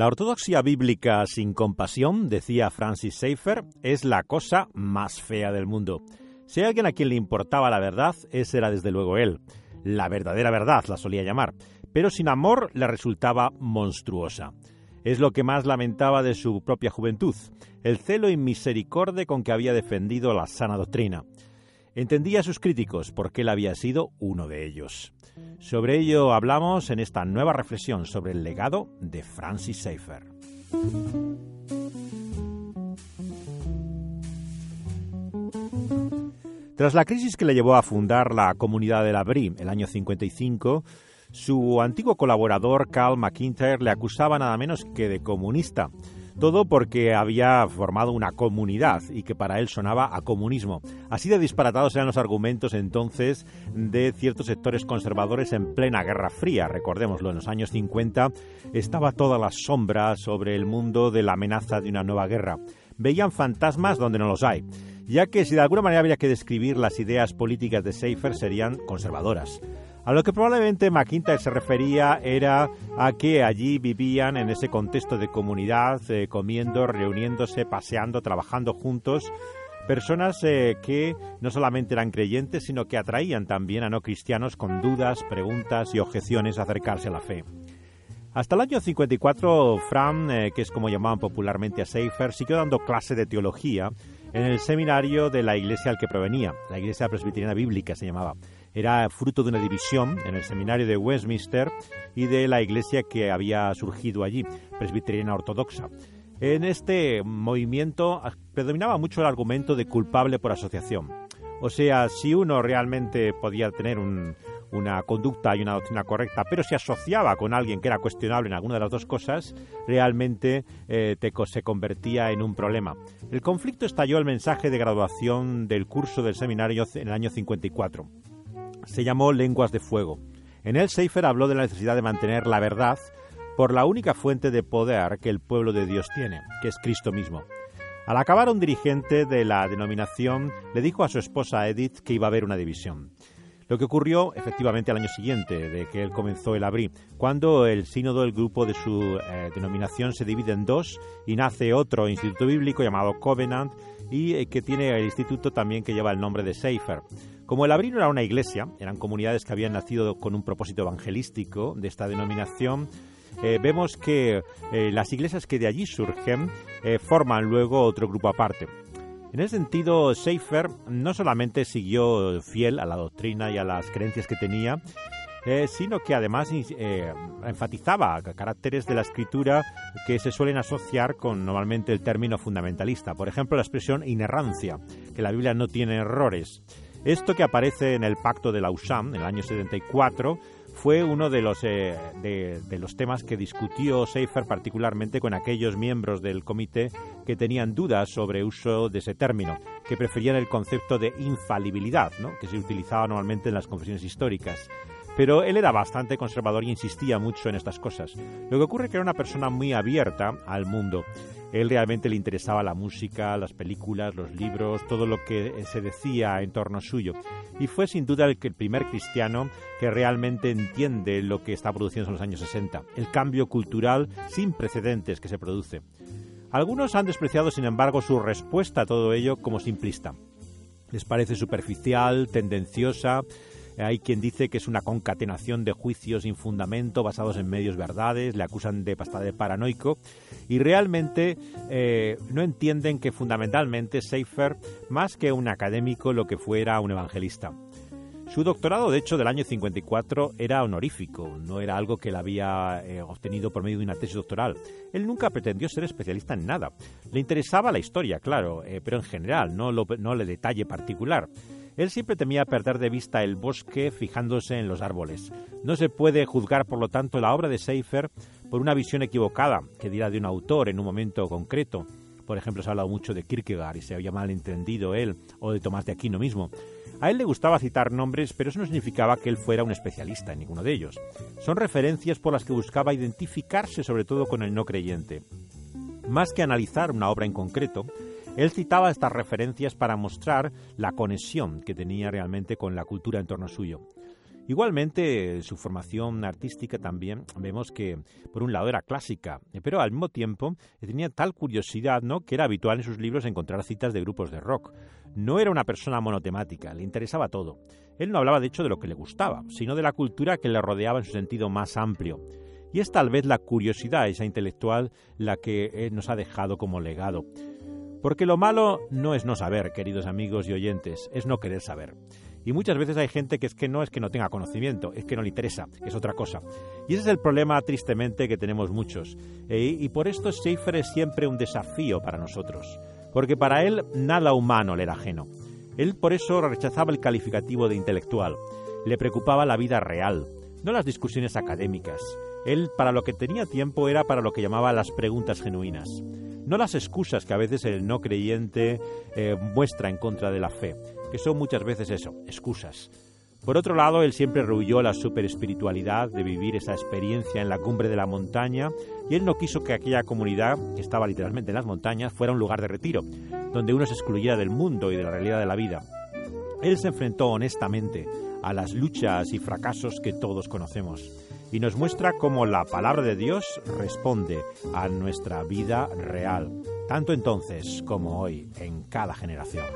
La ortodoxia bíblica sin compasión, decía Francis Schaeffer, es la cosa más fea del mundo. Si hay alguien a quien le importaba la verdad, ese era desde luego él. La verdadera verdad la solía llamar, pero sin amor le resultaba monstruosa. Es lo que más lamentaba de su propia juventud, el celo y misericordia con que había defendido la sana doctrina. Entendía a sus críticos porque él había sido uno de ellos. Sobre ello hablamos en esta nueva reflexión sobre el legado de Francis Schaeffer. Tras la crisis que le llevó a fundar la comunidad de la BRI el año 55, su antiguo colaborador Carl McIntyre le acusaba nada menos que de comunista. Todo porque había formado una comunidad y que para él sonaba a comunismo. Así de disparatados eran los argumentos entonces de ciertos sectores conservadores en plena Guerra Fría. Recordémoslo, en los años 50 estaba toda la sombra sobre el mundo de la amenaza de una nueva guerra. Veían fantasmas donde no los hay ya que si de alguna manera había que describir las ideas políticas de Seifer serían conservadoras. A lo que probablemente McIntyre se refería era a que allí vivían en ese contexto de comunidad, eh, comiendo, reuniéndose, paseando, trabajando juntos, personas eh, que no solamente eran creyentes, sino que atraían también a no cristianos con dudas, preguntas y objeciones a acercarse a la fe. Hasta el año 54, Fram, eh, que es como llamaban popularmente a Seifer, siguió dando clase de teología en el seminario de la iglesia al que provenía, la iglesia presbiteriana bíblica se llamaba era fruto de una división en el seminario de Westminster y de la iglesia que había surgido allí, presbiteriana ortodoxa. En este movimiento predominaba mucho el argumento de culpable por asociación. O sea, si uno realmente podía tener una conducta y una doctrina correcta, pero se asociaba con alguien que era cuestionable en alguna de las dos cosas, realmente eh, se convertía en un problema. El conflicto estalló el mensaje de graduación del curso del seminario en el año 54 se llamó Lenguas de Fuego. En él Seifer habló de la necesidad de mantener la verdad por la única fuente de poder que el pueblo de Dios tiene, que es Cristo mismo. Al acabar un dirigente de la denominación le dijo a su esposa Edith que iba a haber una división. Lo que ocurrió efectivamente al año siguiente de que él comenzó el abrí, cuando el sínodo, el grupo de su eh, denominación se divide en dos y nace otro instituto bíblico llamado Covenant y eh, que tiene el instituto también que lleva el nombre de Seifer. Como el Abril no era una iglesia, eran comunidades que habían nacido con un propósito evangelístico de esta denominación, eh, vemos que las iglesias que de allí surgen forman luego otro grupo aparte. En ese sentido, Schaeffer no solamente siguió fiel a la doctrina y a las creencias que tenía, sino que además enfatizaba caracteres de la escritura que se suelen asociar con normalmente el término fundamentalista. Por ejemplo, la expresión inerrancia, que la Biblia no tiene errores. Esto que aparece en el Pacto de Lausanne en el año 74 fue uno de los, eh, de, los temas que discutió Seifer particularmente con aquellos miembros del comité que tenían dudas sobre uso de ese término, que preferían el concepto de infalibilidad, ¿no? que se utilizaba normalmente en las confesiones históricas. Pero él era bastante conservador y insistía mucho en estas cosas. Lo que ocurre es que era una persona muy abierta al mundo él realmente le interesaba la música, las películas, los libros, todo lo que se decía en torno suyo. Y fue sin duda el, el primer cristiano que realmente entiende lo que está produciendo en los años 60, el cambio cultural sin precedentes que se produce. Algunos han despreciado, sin embargo, su respuesta a todo ello como simplista. Les parece superficial, tendenciosa, hay quien dice que es una concatenación de juicios sin fundamento basados en medios verdades, le acusan de de paranoico y realmente eh, no entienden que fundamentalmente Seifer, más que un académico, lo que fuera un evangelista. Su doctorado, de hecho, del año 54 era honorífico, no era algo que él había eh, obtenido por medio de una tesis doctoral. Él nunca pretendió ser especialista en nada. Le interesaba la historia, claro, eh, pero en general, no, lo, no le detalle particular. Él siempre temía perder de vista el bosque fijándose en los árboles. No se puede juzgar, por lo tanto, la obra de Seifer por una visión equivocada que dirá de un autor en un momento concreto. Por ejemplo, se ha hablado mucho de Kierkegaard y se había malentendido él, o de Tomás de Aquino mismo. A él le gustaba citar nombres, pero eso no significaba que él fuera un especialista en ninguno de ellos. Son referencias por las que buscaba identificarse sobre todo con el no creyente. Más que analizar una obra en concreto, él citaba estas referencias para mostrar la conexión que tenía realmente con la cultura en torno suyo. Igualmente, su formación artística también vemos que, por un lado, era clásica, pero al mismo tiempo tenía tal curiosidad ¿no? que era habitual en sus libros encontrar citas de grupos de rock. No era una persona monotemática, le interesaba todo. Él no hablaba de hecho de lo que le gustaba, sino de la cultura que le rodeaba en su sentido más amplio. Y es tal vez la curiosidad esa intelectual la que nos ha dejado como legado. Porque lo malo no es no saber, queridos amigos y oyentes, es no querer saber. Y muchas veces hay gente que es que no es que no tenga conocimiento, es que no le interesa, es otra cosa. Y ese es el problema, tristemente, que tenemos muchos. E, y por esto Schaeffer es siempre un desafío para nosotros, porque para él nada humano le era ajeno. Él por eso rechazaba el calificativo de intelectual. Le preocupaba la vida real, no las discusiones académicas. Él para lo que tenía tiempo era para lo que llamaba las preguntas genuinas, no las excusas que a veces el no creyente eh, muestra en contra de la fe, que son muchas veces eso, excusas. Por otro lado, él siempre rehuyó la superespiritualidad de vivir esa experiencia en la cumbre de la montaña y él no quiso que aquella comunidad, que estaba literalmente en las montañas, fuera un lugar de retiro, donde uno se excluyera del mundo y de la realidad de la vida. Él se enfrentó honestamente a las luchas y fracasos que todos conocemos y nos muestra cómo la palabra de Dios responde a nuestra vida real, tanto entonces como hoy, en cada generación.